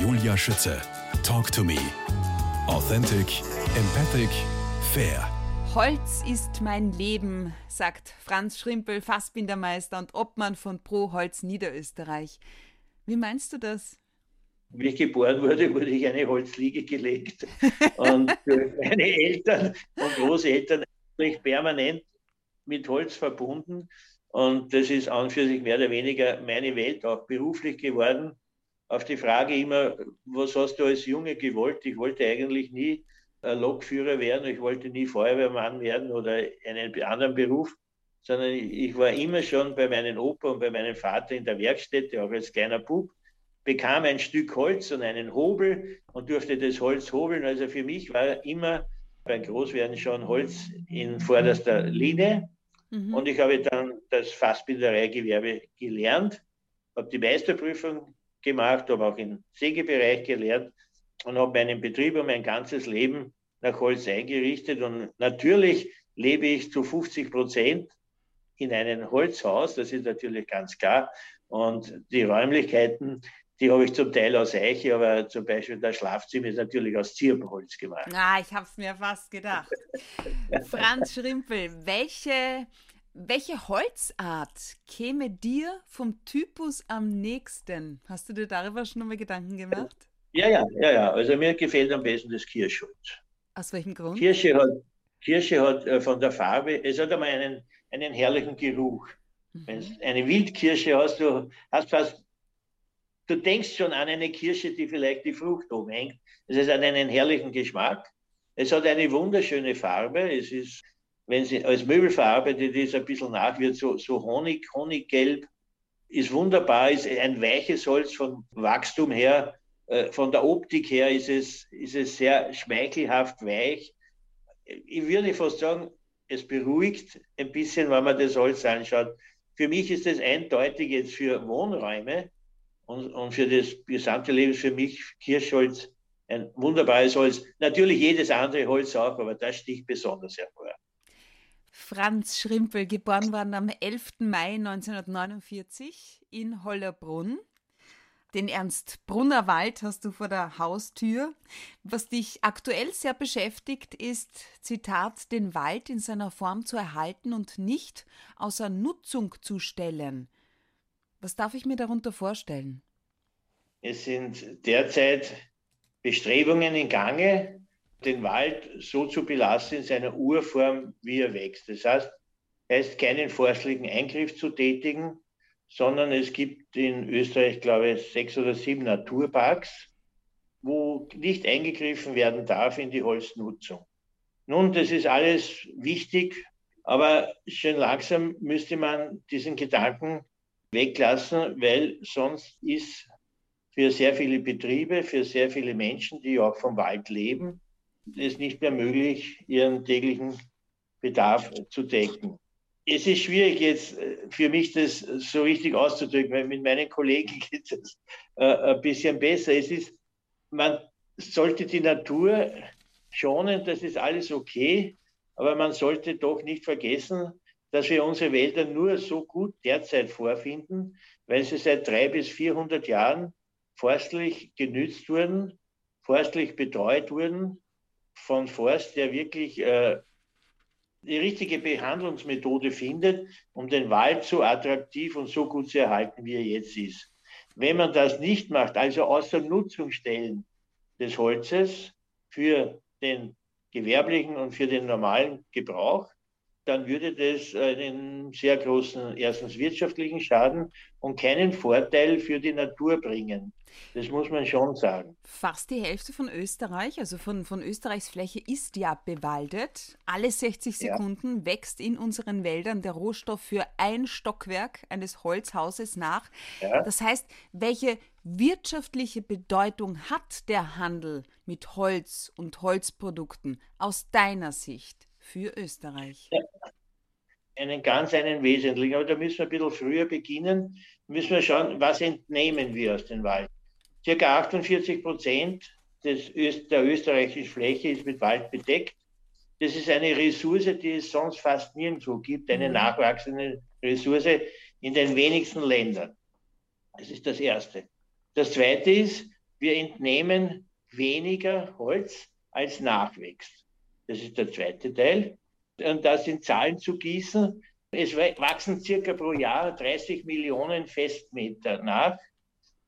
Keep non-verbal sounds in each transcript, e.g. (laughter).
Julia Schütze. Talk to me. Authentic, empathic, fair. Holz ist mein Leben, sagt Franz Schrimpel, Fassbindermeister und Obmann von Pro Holz Niederösterreich. Wie meinst du das? Wie ich geboren wurde, wurde ich eine Holzliege gelegt. (laughs) Und meine Eltern und Großeltern bin permanent mit Holz verbunden. Und das ist an und für sich mehr oder weniger meine Welt, auch beruflich geworden. Auf die Frage immer, was hast du als Junge gewollt? Ich wollte eigentlich nie Lokführer werden, ich wollte nie Feuerwehrmann werden oder einen anderen Beruf, sondern ich war immer schon bei meinem Opa und bei meinem Vater in der Werkstätte, auch als kleiner Bub, bekam ein Stück Holz und einen Hobel und durfte das Holz hobeln. Also für mich war immer beim Großwerden schon Holz in vorderster Linie. Mhm. Und ich habe dann das Fassbindereigewerbe gelernt, habe die Meisterprüfung gemacht, habe auch im Sägebereich gelernt und habe meinen Betrieb und mein ganzes Leben nach Holz eingerichtet. Und natürlich lebe ich zu 50 Prozent in einem Holzhaus, das ist natürlich ganz klar. Und die Räumlichkeiten, die habe ich zum Teil aus Eiche, aber zum Beispiel das Schlafzimmer ist natürlich aus Zirbenholz gemacht. Ah, ich habe es mir fast gedacht. (laughs) Franz Schrimpel, welche, welche Holzart käme dir vom Typus am nächsten? Hast du dir darüber schon mal Gedanken gemacht? Ja, ja, ja, ja. Also mir gefällt am besten das Kirschholz. Aus welchem Grund? Kirsche hat, Kirsche hat äh, von der Farbe, es hat einmal einen, einen herrlichen Geruch. Mhm. Wenn du eine Wildkirsche hast, du hast fast du denkst schon an eine Kirsche, die vielleicht die Frucht umhängt. Es hat einen herrlichen Geschmack. Es hat eine wunderschöne Farbe. Es ist, wenn sie als Möbel verarbeitet ist, ein bisschen nach wird, so, so Honig, Honiggelb. Ist wunderbar, ist ein weiches Holz vom Wachstum her. Äh, von der Optik her ist es, ist es sehr schmeichelhaft weich. Ich würde fast sagen, es beruhigt ein bisschen, wenn man das Holz anschaut. Für mich ist es eindeutig jetzt für Wohnräume und, und für das gesamte Leben für mich Kirschholz ein wunderbares Holz. Natürlich jedes andere Holz auch, aber das sticht besonders hervor. Franz Schrimpel, geboren worden am 11. Mai 1949 in Hollerbrunn. Den Ernst Brunner Wald hast du vor der Haustür. Was dich aktuell sehr beschäftigt, ist, Zitat, den Wald in seiner Form zu erhalten und nicht außer Nutzung zu stellen. Was darf ich mir darunter vorstellen? Es sind derzeit Bestrebungen in Gange, den Wald so zu belassen in seiner Urform, wie er wächst. Das heißt, heißt keinen forstlichen Eingriff zu tätigen, sondern es gibt in Österreich, glaube ich, sechs oder sieben Naturparks, wo nicht eingegriffen werden darf in die Holznutzung. Nun, das ist alles wichtig, aber schön langsam müsste man diesen Gedanken weglassen, weil sonst ist für sehr viele Betriebe, für sehr viele Menschen, die auch vom Wald leben, es nicht mehr möglich, ihren täglichen Bedarf zu decken. Es ist schwierig jetzt äh, für mich, das so richtig auszudrücken, weil mit meinen Kollegen (laughs) geht es äh, ein bisschen besser. Es ist, man sollte die Natur schonen, das ist alles okay, aber man sollte doch nicht vergessen, dass wir unsere Wälder nur so gut derzeit vorfinden, weil sie seit drei bis 400 Jahren forstlich genützt wurden, forstlich betreut wurden von Forst, der wirklich äh, die richtige Behandlungsmethode findet, um den Wald so attraktiv und so gut zu erhalten, wie er jetzt ist. Wenn man das nicht macht, also außer Nutzung stellen des Holzes für den gewerblichen und für den normalen Gebrauch, dann würde das einen sehr großen, erstens wirtschaftlichen Schaden und keinen Vorteil für die Natur bringen. Das muss man schon sagen. Fast die Hälfte von Österreich, also von, von Österreichs Fläche, ist ja bewaldet. Alle 60 Sekunden ja. wächst in unseren Wäldern der Rohstoff für ein Stockwerk eines Holzhauses nach. Ja. Das heißt, welche wirtschaftliche Bedeutung hat der Handel mit Holz und Holzprodukten aus deiner Sicht? Für Österreich? Einen ganz einen wesentlichen, aber da müssen wir ein bisschen früher beginnen, müssen wir schauen, was entnehmen wir aus dem Wald. Circa 48 Prozent des, der österreichischen Fläche ist mit Wald bedeckt. Das ist eine Ressource, die es sonst fast nirgendwo gibt, eine mhm. nachwachsende Ressource in den wenigsten Ländern. Das ist das Erste. Das Zweite ist, wir entnehmen weniger Holz als nachwächst. Das ist der zweite Teil. Und das in Zahlen zu gießen, es wachsen circa pro Jahr 30 Millionen Festmeter nach.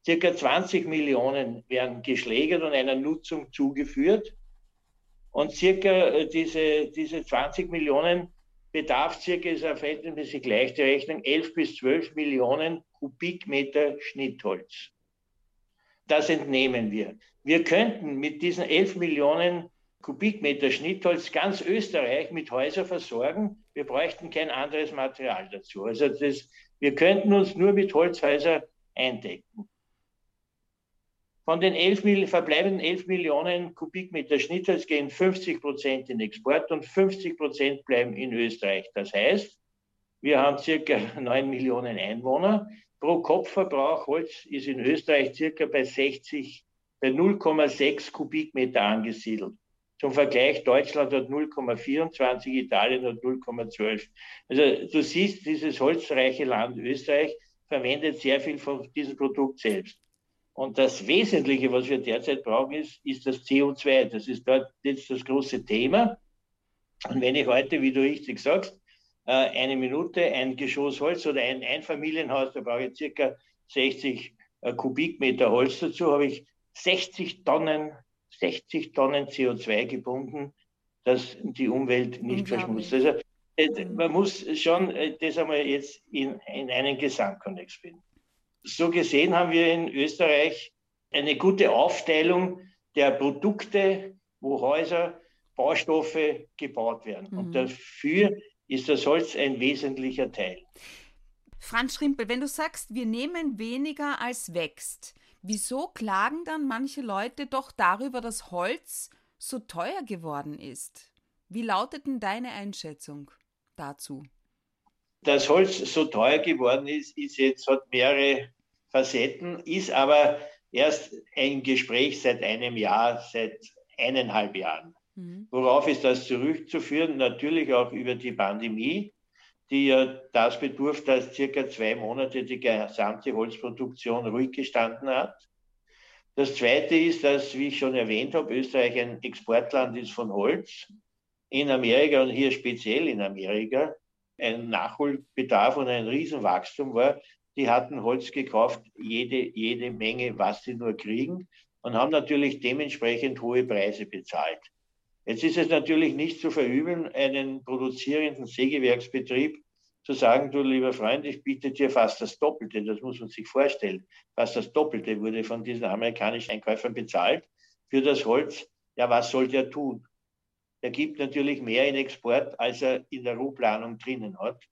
Circa 20 Millionen werden geschlägert und einer Nutzung zugeführt. Und circa äh, diese, diese 20 Millionen bedarf circa, ist eine verhältnismäßig leichte Rechnung, 11 bis 12 Millionen Kubikmeter Schnittholz. Das entnehmen wir. Wir könnten mit diesen 11 Millionen Kubikmeter Schnittholz ganz Österreich mit Häusern versorgen. Wir bräuchten kein anderes Material dazu. Also das, wir könnten uns nur mit Holzhäusern eindecken. Von den 11, verbleibenden 11 Millionen Kubikmeter Schnittholz gehen 50 Prozent in Export und 50 Prozent bleiben in Österreich. Das heißt, wir haben circa (laughs) 9 Millionen Einwohner. Pro Kopfverbrauch Holz ist in Österreich circa bei 60, bei 0,6 Kubikmeter angesiedelt. Zum Vergleich, Deutschland hat 0,24, Italien hat 0,12. Also du siehst, dieses holzreiche Land Österreich verwendet sehr viel von diesem Produkt selbst. Und das Wesentliche, was wir derzeit brauchen, ist, ist das CO2. Das ist dort jetzt das große Thema. Und wenn ich heute, wie du richtig sagst, äh, eine Minute ein Geschoss Holz oder ein Einfamilienhaus, da brauche ich circa 60 äh, Kubikmeter Holz dazu, habe ich 60 Tonnen 60 Tonnen CO2 gebunden, dass die Umwelt nicht verschmutzt. Also äh, man muss schon äh, das einmal jetzt in, in einen Gesamtkontext finden. So gesehen haben wir in Österreich eine gute Aufteilung der Produkte, wo Häuser, Baustoffe gebaut werden. Mhm. Und dafür ist das Holz ein wesentlicher Teil. Franz Schrimpel, wenn du sagst, wir nehmen weniger als wächst, Wieso klagen dann manche Leute doch darüber, dass Holz so teuer geworden ist? Wie lautet denn deine Einschätzung dazu? Dass Holz so teuer geworden ist, ist jetzt, hat mehrere Facetten, ist aber erst ein Gespräch seit einem Jahr, seit eineinhalb Jahren. Mhm. Worauf ist das zurückzuführen? Natürlich auch über die Pandemie die ja das bedurft, dass circa zwei Monate die gesamte Holzproduktion ruhig gestanden hat. Das Zweite ist, dass, wie ich schon erwähnt habe, Österreich ein Exportland ist von Holz. In Amerika und hier speziell in Amerika ein Nachholbedarf und ein Riesenwachstum war. Die hatten Holz gekauft, jede, jede Menge, was sie nur kriegen und haben natürlich dementsprechend hohe Preise bezahlt. Jetzt ist es natürlich nicht zu verübeln, einen produzierenden Sägewerksbetrieb zu sagen, du lieber Freund, ich biete dir fast das Doppelte, das muss man sich vorstellen. Fast das Doppelte wurde von diesen amerikanischen Einkäufern bezahlt für das Holz. Ja, was soll der tun? Er gibt natürlich mehr in Export, als er in der Rohplanung drinnen hat.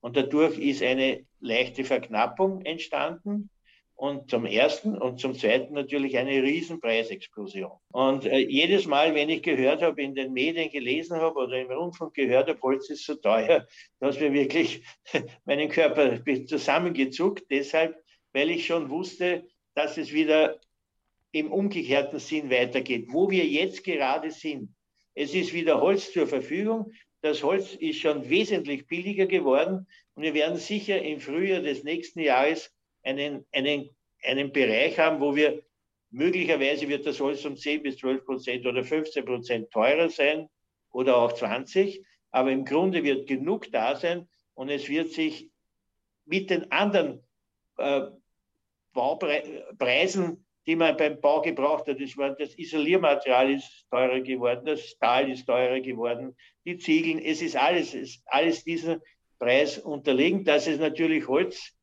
Und dadurch ist eine leichte Verknappung entstanden. Und zum ersten und zum zweiten natürlich eine Riesenpreisexplosion. Und äh, jedes Mal, wenn ich gehört habe, in den Medien gelesen habe oder im Rundfunk gehört habe, Holz ist so teuer, (laughs) dass mir wirklich (laughs) meinen Körper zusammengezuckt. Deshalb, weil ich schon wusste, dass es wieder im umgekehrten Sinn weitergeht. Wo wir jetzt gerade sind, es ist wieder Holz zur Verfügung. Das Holz ist schon wesentlich billiger geworden und wir werden sicher im Frühjahr des nächsten Jahres einen, einen, einen Bereich haben, wo wir möglicherweise wird das Holz um 10 bis 12 Prozent oder 15 Prozent teurer sein oder auch 20, aber im Grunde wird genug da sein und es wird sich mit den anderen äh, Baupreisen, die man beim Bau gebraucht hat, das, war, das Isoliermaterial ist teurer geworden, das Stahl ist teurer geworden, die Ziegeln, es ist alles, es ist alles diesem Preis unterlegen. Das ist natürlich Holz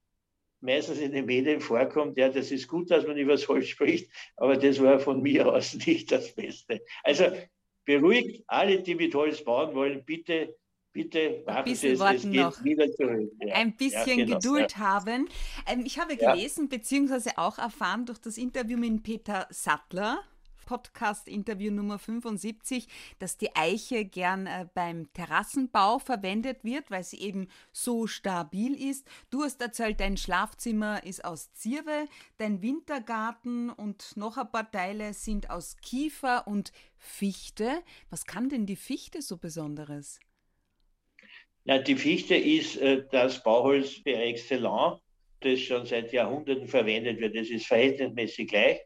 meistens in den Medien vorkommt, ja, das ist gut, dass man über das Holz spricht, aber das war von mir aus (laughs) nicht das Beste. Also beruhigt alle, die mit Holz bauen wollen, bitte bitte warten Sie, es geht noch. wieder zurück. Ja. Ein bisschen ja, genau. Geduld ja. haben. Ähm, ich habe gelesen, beziehungsweise auch erfahren durch das Interview mit Peter Sattler, Podcast-Interview Nummer 75, dass die Eiche gern äh, beim Terrassenbau verwendet wird, weil sie eben so stabil ist. Du hast erzählt, dein Schlafzimmer ist aus Zirbe, dein Wintergarten und noch ein paar Teile sind aus Kiefer und Fichte. Was kann denn die Fichte so Besonderes? Ja, die Fichte ist äh, das Bauholz per excellence, das schon seit Jahrhunderten verwendet wird. Es ist verhältnismäßig gleich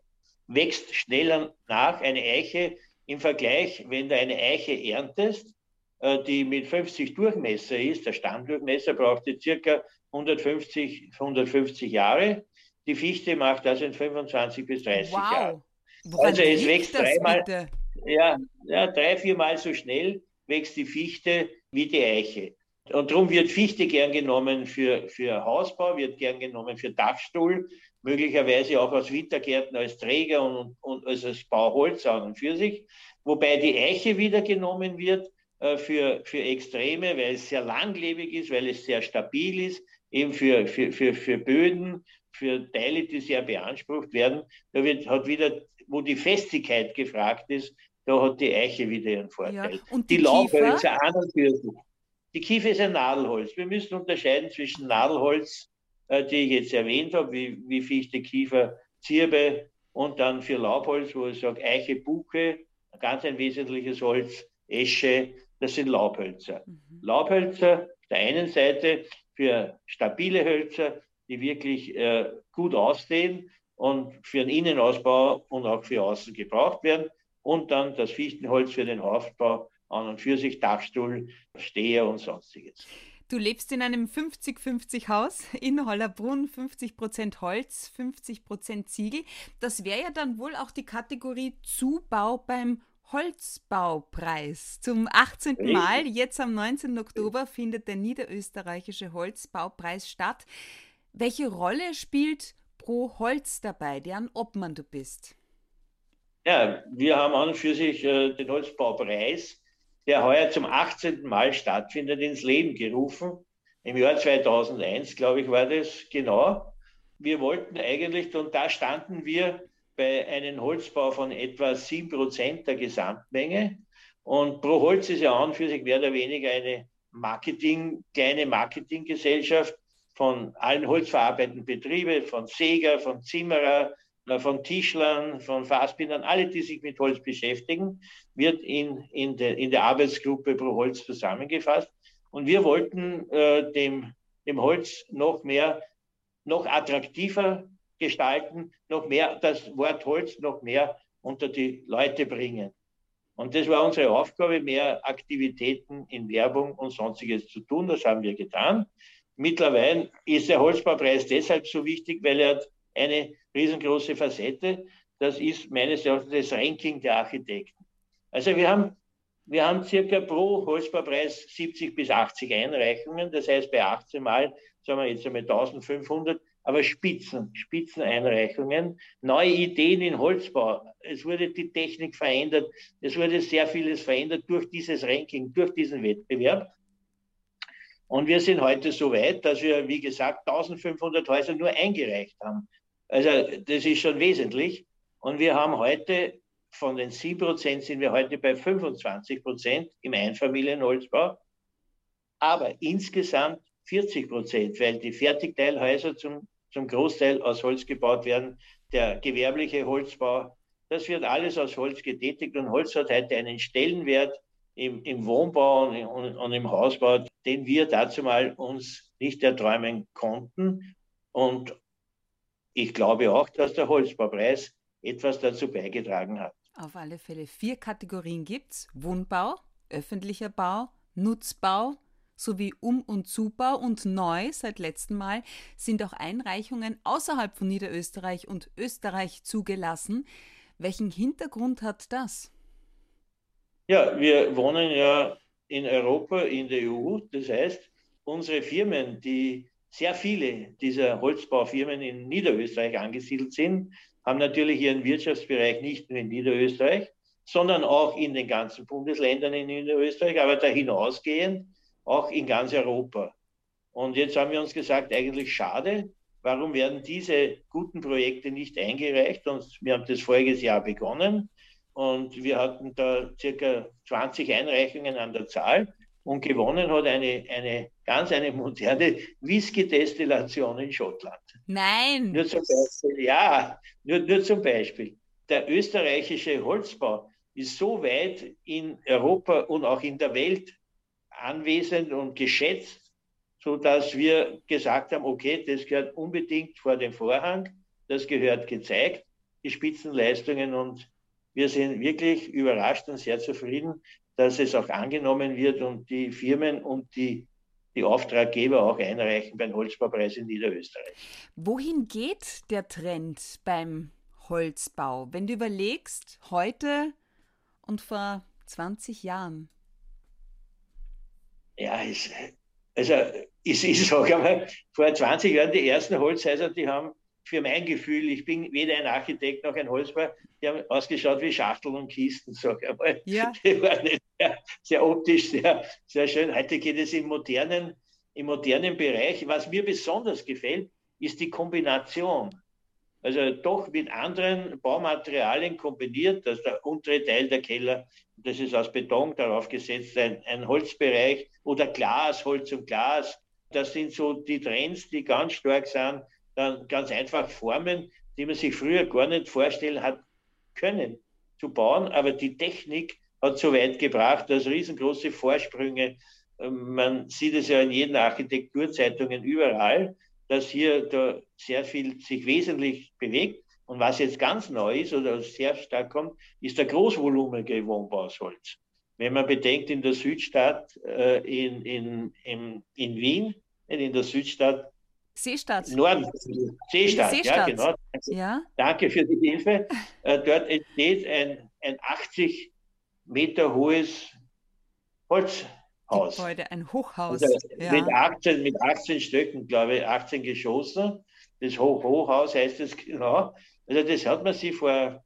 wächst schneller nach, eine Eiche im Vergleich, wenn du eine Eiche erntest, äh, die mit 50 Durchmesser ist, der Standdurchmesser braucht die circa 150, 150 Jahre. Die Fichte macht das in 25 bis 30 wow. Jahren. Woran also es wächst dreimal, ja, ja, drei, viermal so schnell wächst die Fichte wie die Eiche. Und darum wird Fichte gern genommen für, für Hausbau, wird gern genommen für Dachstuhl, möglicherweise auch aus Wintergärten als Träger und, und als Bauholz an und für sich. Wobei die Eiche wieder genommen wird äh, für, für Extreme, weil es sehr langlebig ist, weil es sehr stabil ist, eben für, für, für, für Böden, für Teile, die sehr beansprucht werden. Da wird, hat wieder, wo die Festigkeit gefragt ist, da hat die Eiche wieder ihren Vorteil. Ja, und die, die Laubhölzer an und für sich. Die Kiefer ist ein Nadelholz. Wir müssen unterscheiden zwischen Nadelholz, die ich jetzt erwähnt habe, wie, wie Fichte, Kiefer, Zirbe und dann für Laubholz, wo ich sage Eiche, Buche, ganz ein wesentliches Holz, Esche, das sind Laubhölzer. Mhm. Laubhölzer auf der einen Seite für stabile Hölzer, die wirklich äh, gut aussehen und für den Innenausbau und auch für außen gebraucht werden. Und dann das Fichtenholz für den Aufbau an und für sich, Dachstuhl, Steher und sonstiges. Du lebst in einem 50-50-Haus in Hollerbrunn, 50% Holz, 50% Ziegel. Das wäre ja dann wohl auch die Kategorie Zubau beim Holzbaupreis. Zum 18. Mal, jetzt am 19. Oktober, findet der niederösterreichische Holzbaupreis statt. Welche Rolle spielt Pro Holz dabei, deren Obmann du bist? Ja, wir haben an und für sich äh, den Holzbaupreis, der heuer zum 18. Mal stattfindet, ins Leben gerufen. Im Jahr 2001, glaube ich, war das genau. Wir wollten eigentlich, und da standen wir bei einem Holzbau von etwa 7% der Gesamtmenge. Und Pro Holz ist ja an für sich mehr oder weniger eine Marketing, kleine Marketinggesellschaft von allen holzverarbeitenden Betrieben, von Säger, von Zimmerer, von Tischlern, von Fassbindern, alle, die sich mit Holz beschäftigen, wird in, in, de, in der Arbeitsgruppe Pro Holz zusammengefasst. Und wir wollten äh, dem, dem Holz noch mehr, noch attraktiver gestalten, noch mehr das Wort Holz noch mehr unter die Leute bringen. Und das war unsere Aufgabe, mehr Aktivitäten in Werbung und sonstiges zu tun. Das haben wir getan. Mittlerweile ist der Holzbaupreis deshalb so wichtig, weil er eine riesengroße Facette. Das ist meines Erachtens das Ranking der Architekten. Also wir haben, wir haben circa pro Holzbaupreis 70 bis 80 Einreichungen. Das heißt, bei 18 Mal, sagen wir jetzt einmal 1500, aber Spitzen, Spitzeneinreichungen, neue Ideen in Holzbau. Es wurde die Technik verändert, es wurde sehr vieles verändert durch dieses Ranking, durch diesen Wettbewerb. Und wir sind heute so weit, dass wir, wie gesagt, 1500 Häuser nur eingereicht haben. Also das ist schon wesentlich. Und wir haben heute von den 7% sind wir heute bei 25% im Einfamilienholzbau. Aber insgesamt 40 Prozent, weil die Fertigteilhäuser zum, zum Großteil aus Holz gebaut werden. Der gewerbliche Holzbau, das wird alles aus Holz getätigt und Holz hat heute einen Stellenwert im, im Wohnbau und, und, und, im Hausbau, den wir dazu mal uns nicht erträumen konnten. Und ich glaube auch, dass der Holzbaupreis etwas dazu beigetragen hat. Auf alle Fälle vier Kategorien gibt es. Wohnbau, öffentlicher Bau, Nutzbau, sowie Um- und Zubau und neu seit letztem Mal sind auch Einreichungen außerhalb von Niederösterreich und Österreich zugelassen. Welchen Hintergrund hat das? Ja, wir wohnen ja in Europa, in der EU. Das heißt, unsere Firmen, die sehr viele dieser Holzbaufirmen in Niederösterreich angesiedelt sind, haben natürlich ihren Wirtschaftsbereich nicht nur in Niederösterreich, sondern auch in den ganzen Bundesländern in Niederösterreich, aber darüber hinausgehend auch in ganz Europa. Und jetzt haben wir uns gesagt, eigentlich schade, warum werden diese guten Projekte nicht eingereicht? Und wir haben das voriges Jahr begonnen und wir hatten da circa 20 Einreichungen an der Zahl und gewonnen hat eine, eine ganz eine moderne Whisky-Destillation in Schottland. Nein! Nur zum Beispiel, ja, nur, nur zum Beispiel. Der österreichische Holzbau ist so weit in Europa und auch in der Welt anwesend und geschätzt, so dass wir gesagt haben, okay, das gehört unbedingt vor den Vorhang, das gehört gezeigt. die Spitzenleistungen und wir sind wirklich überrascht und sehr zufrieden, dass es auch angenommen wird und die Firmen und die, die Auftraggeber auch einreichen beim Holzbaupreis in Niederösterreich. Wohin geht der Trend beim Holzbau? Wenn du überlegst, heute und vor 20 Jahren. Ja, es, also (laughs) ich, ich sage einmal, vor 20 Jahren die ersten Holzhäuser, die haben für mein Gefühl, ich bin weder ein Architekt noch ein Holzbauer, die haben ausgeschaut wie Schachteln und Kisten, sage ich einmal. Ja. (laughs) Die waren sehr, sehr optisch, sehr, sehr schön. Heute geht es im modernen, im modernen Bereich. Was mir besonders gefällt, ist die Kombination. Also doch mit anderen Baumaterialien kombiniert, dass der untere Teil der Keller, das ist aus Beton darauf gesetzt, ein, ein Holzbereich oder Glas, Holz und Glas. Das sind so die Trends, die ganz stark sind. Dann ganz einfach Formen, die man sich früher gar nicht vorstellen hat können zu bauen, aber die Technik hat so weit gebracht, dass riesengroße Vorsprünge, ähm, man sieht es ja in jeden Architekturzeitungen überall, dass hier da sehr viel sich wesentlich bewegt. Und was jetzt ganz neu ist oder sehr stark kommt, ist der großvolumige Wohnbau. Wenn man bedenkt, in der Südstadt, äh, in, in, in, in Wien, in der Südstadt, Seestadt. Norden, Seestadt, Seestadt. ja, genau. Danke, ja. danke für die Hilfe. Äh, dort entsteht ein, ein 80 Meter hohes Holz, Haus. Gebäude, ein Hochhaus. Also ja. mit, 18, mit 18 Stöcken, glaube ich, 18 Geschossen. Das Hoch Hochhaus heißt es genau. Also das hat man sich vor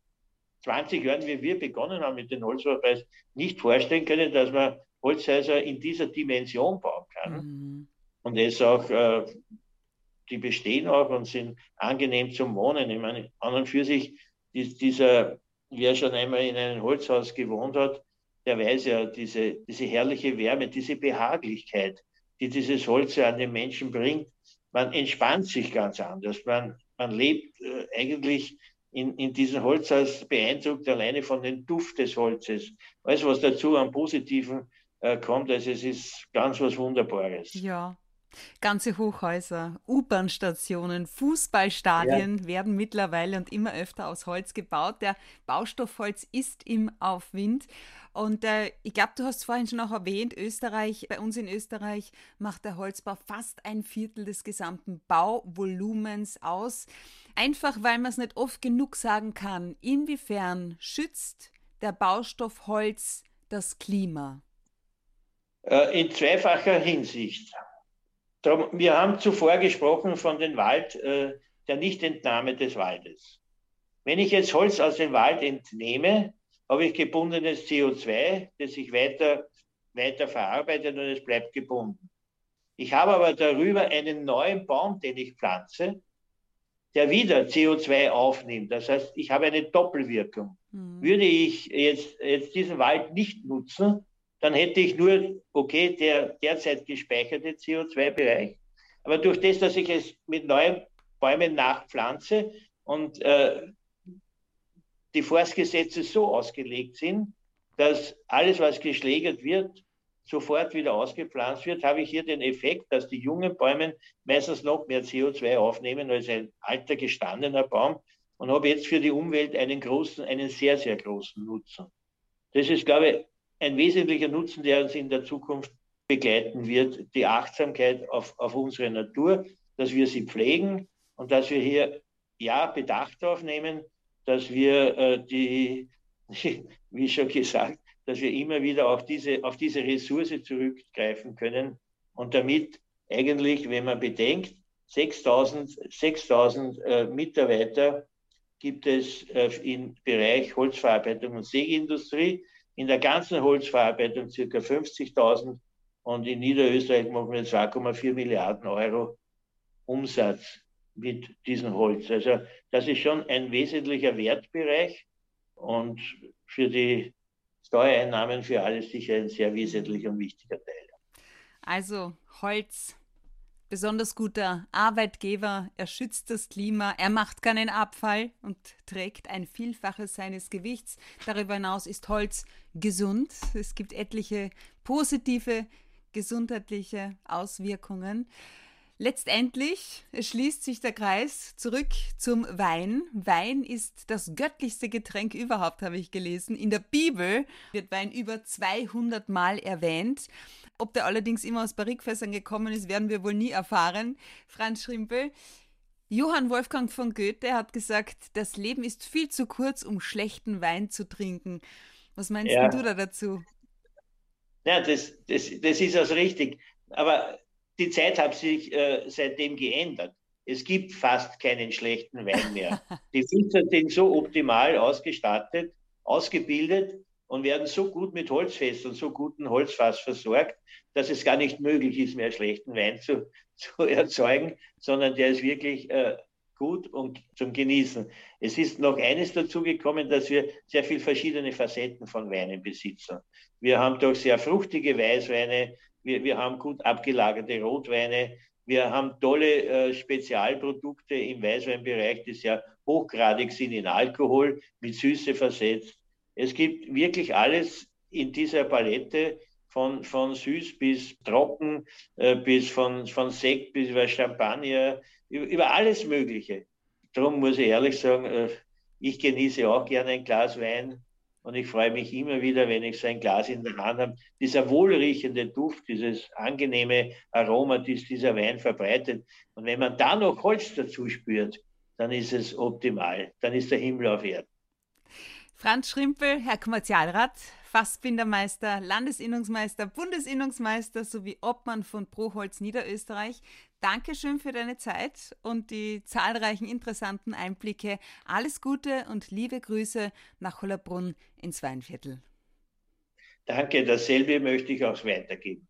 20 Jahren, wie wir begonnen haben mit dem Holzbaupreis, nicht vorstellen können, dass man Holzhäuser in dieser Dimension bauen kann. Mhm. Und es auch, äh, die bestehen auch und sind angenehm zum Wohnen. Ich meine, an und für sich, dieser, wer schon einmal in einem Holzhaus gewohnt hat, der weiß ja diese, diese herrliche Wärme, diese Behaglichkeit, die dieses Holz an den Menschen bringt. Man entspannt sich ganz anders. Man, man lebt äh, eigentlich in, in diesem Holzhaus beeindruckt alleine von dem Duft des Holzes. Alles, was dazu am Positiven äh, kommt, also es ist ganz was Wunderbares. Ja, Ganze Hochhäuser, U-Bahn-Stationen, Fußballstadien ja. werden mittlerweile und immer öfter aus Holz gebaut. Der Baustoff Holz ist im Aufwind. Und äh, ich glaube, du hast vorhin schon auch erwähnt, Österreich, bei uns in Österreich macht der Holzbau fast ein Viertel des gesamten Bauvolumens aus. Einfach weil man es nicht oft genug sagen kann. Inwiefern schützt der Baustoff Holz das Klima? Äh, in zweifacher Hinsicht. Wir haben zuvor gesprochen von dem Wald, äh, der Nichtentnahme des Waldes. Wenn ich jetzt Holz aus dem Wald entnehme, habe ich gebundenes CO2, das sich weiter, weiter verarbeitet und es bleibt gebunden. Ich habe aber darüber einen neuen Baum, den ich pflanze, der wieder CO2 aufnimmt. Das heißt, ich habe eine Doppelwirkung. Mhm. Würde ich jetzt, jetzt diesen Wald nicht nutzen, dann hätte ich nur, okay, der derzeit gespeicherte CO2-Bereich. Aber durch das, dass ich es mit neuen Bäumen nachpflanze und äh, die Forstgesetze so ausgelegt sind, dass alles, was geschlägert wird, sofort wieder ausgepflanzt wird, habe ich hier den Effekt, dass die jungen Bäume meistens noch mehr CO2 aufnehmen als ein alter gestandener Baum und habe jetzt für die Umwelt einen großen, einen sehr, sehr großen Nutzen. Das ist, glaube ich, ein wesentlicher Nutzen, der uns in der Zukunft begleiten wird, die Achtsamkeit auf, auf unsere Natur, dass wir sie pflegen und dass wir hier ja Bedacht aufnehmen, dass wir äh, die, (laughs) wie schon gesagt, dass wir immer wieder auf diese, auf diese Ressource zurückgreifen können und damit eigentlich, wenn man bedenkt, 6000, 6000 äh, Mitarbeiter gibt es äh, im Bereich Holzverarbeitung und Sägeindustrie in der ganzen Holzverarbeitung circa 50.000 und in Niederösterreich machen wir 2,4 Milliarden Euro Umsatz mit diesem Holz. Also das ist schon ein wesentlicher Wertbereich und für die Steuereinnahmen für alles sicher ein sehr wesentlicher und wichtiger Teil. Also Holz besonders guter Arbeitgeber, er schützt das Klima, er macht keinen Abfall und trägt ein Vielfaches seines Gewichts. Darüber hinaus ist Holz gesund. Es gibt etliche positive gesundheitliche Auswirkungen. Letztendlich schließt sich der Kreis zurück zum Wein. Wein ist das göttlichste Getränk überhaupt, habe ich gelesen. In der Bibel wird Wein über 200 Mal erwähnt. Ob der allerdings immer aus Barrikfässern gekommen ist, werden wir wohl nie erfahren. Franz Schrimpel, Johann Wolfgang von Goethe hat gesagt, das Leben ist viel zu kurz, um schlechten Wein zu trinken. Was meinst ja. du da dazu? Ja, das, das, das ist also richtig. Aber die Zeit hat sich äh, seitdem geändert. Es gibt fast keinen schlechten Wein mehr. (laughs) Die Filter sind so optimal ausgestattet, ausgebildet und werden so gut mit Holzfest und so guten Holzfass versorgt, dass es gar nicht möglich ist, mehr schlechten Wein zu, (laughs) zu erzeugen, sondern der ist wirklich äh, gut und zum Genießen. Es ist noch eines dazugekommen, dass wir sehr viele verschiedene Facetten von Weinen besitzen. Wir haben doch sehr fruchtige Weißweine, wir, wir haben gut abgelagerte Rotweine. Wir haben tolle äh, Spezialprodukte im Weißweinbereich, die sehr hochgradig sind in Alkohol, mit Süße versetzt. Es gibt wirklich alles in dieser Palette, von, von süß bis trocken, äh, bis von, von Sekt bis über Champagner, über, über alles Mögliche. Darum muss ich ehrlich sagen, äh, ich genieße auch gerne ein Glas Wein. Und ich freue mich immer wieder, wenn ich so ein Glas in der Hand habe. Dieser wohlriechende Duft, dieses angenehme Aroma, das dieser Wein verbreitet. Und wenn man da noch Holz dazu spürt, dann ist es optimal. Dann ist der Himmel auf Erden. Franz Schrimpel, Herr Kommerzialrat, Fassbindermeister, Landesinnungsmeister, Bundesinnungsmeister sowie Obmann von Proholz Niederösterreich. Dankeschön für deine Zeit und die zahlreichen interessanten Einblicke. Alles Gute und liebe Grüße nach Hollerbrunn ins Weinviertel. Danke, dasselbe möchte ich auch weitergeben.